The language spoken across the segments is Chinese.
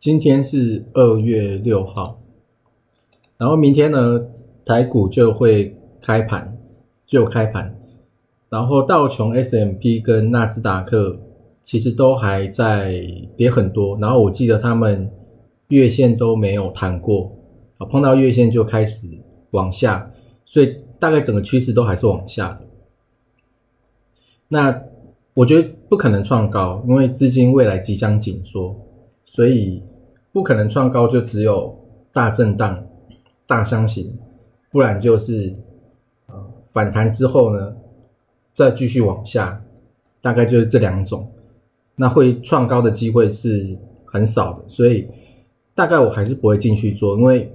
今天是二月六号，然后明天呢，台股就会开盘，就开盘，然后道琼 S M P 跟纳斯达克其实都还在跌很多，然后我记得他们月线都没有弹过，啊，碰到月线就开始往下，所以大概整个趋势都还是往下的。那我觉得不可能创高，因为资金未来即将紧缩，所以。不可能创高，就只有大震荡、大箱型，不然就是呃反弹之后呢，再继续往下，大概就是这两种。那会创高的机会是很少的，所以大概我还是不会进去做，因为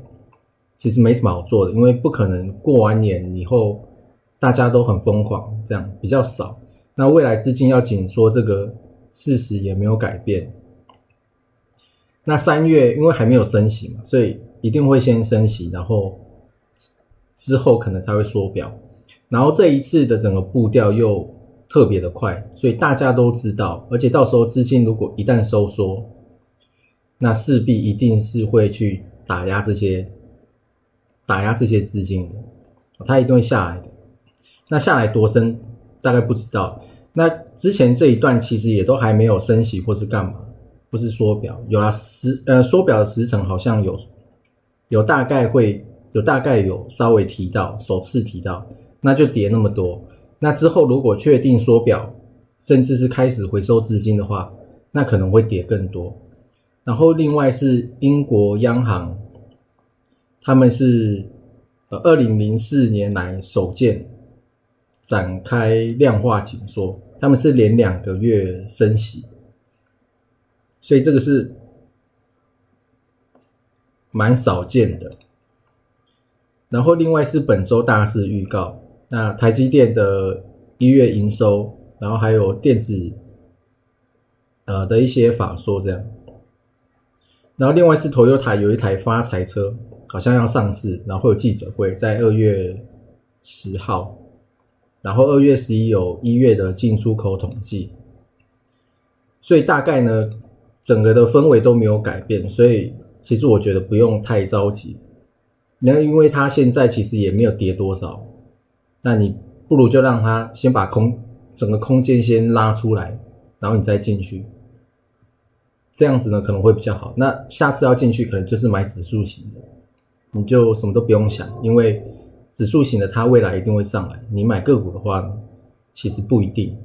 其实没什么好做的，因为不可能过完年以后大家都很疯狂，这样比较少。那未来资金要紧缩，这个事实也没有改变。那三月因为还没有升息嘛，所以一定会先升息，然后之后可能才会缩表。然后这一次的整个步调又特别的快，所以大家都知道，而且到时候资金如果一旦收缩，那势必一定是会去打压这些打压这些资金的，它一定会下来的。那下来多深大概不知道。那之前这一段其实也都还没有升息或是干嘛。不是缩表，有了时呃缩表的时程好像有有大概会有大概有稍微提到首次提到，那就跌那么多。那之后如果确定缩表，甚至是开始回收资金的话，那可能会跌更多。然后另外是英国央行，他们是呃二零零四年来首见展开量化紧缩，他们是连两个月升息。所以这个是蛮少见的。然后另外是本周大事预告，那台积电的一月营收，然后还有电子呃的一些法说这样。然后另外是头优台有一台发财车，好像要上市，然后会有记者会在二月十号，然后二月十一有一月的进出口统计。所以大概呢。整个的氛围都没有改变，所以其实我觉得不用太着急。那因为它现在其实也没有跌多少，那你不如就让它先把空整个空间先拉出来，然后你再进去，这样子呢可能会比较好。那下次要进去可能就是买指数型的，你就什么都不用想，因为指数型的它未来一定会上来。你买个股的话呢，其实不一定。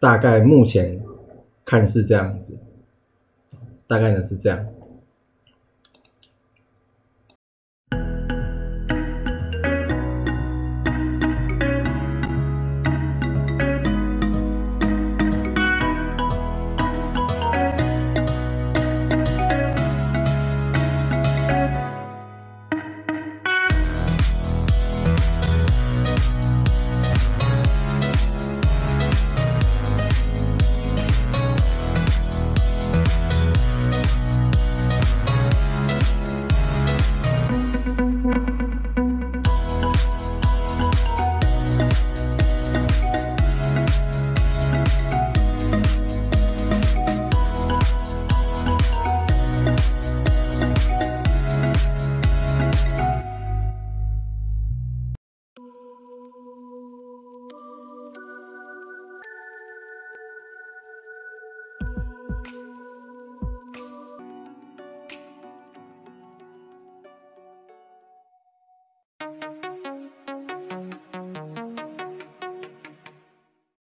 大概目前。看似这样子，大概呢是这样。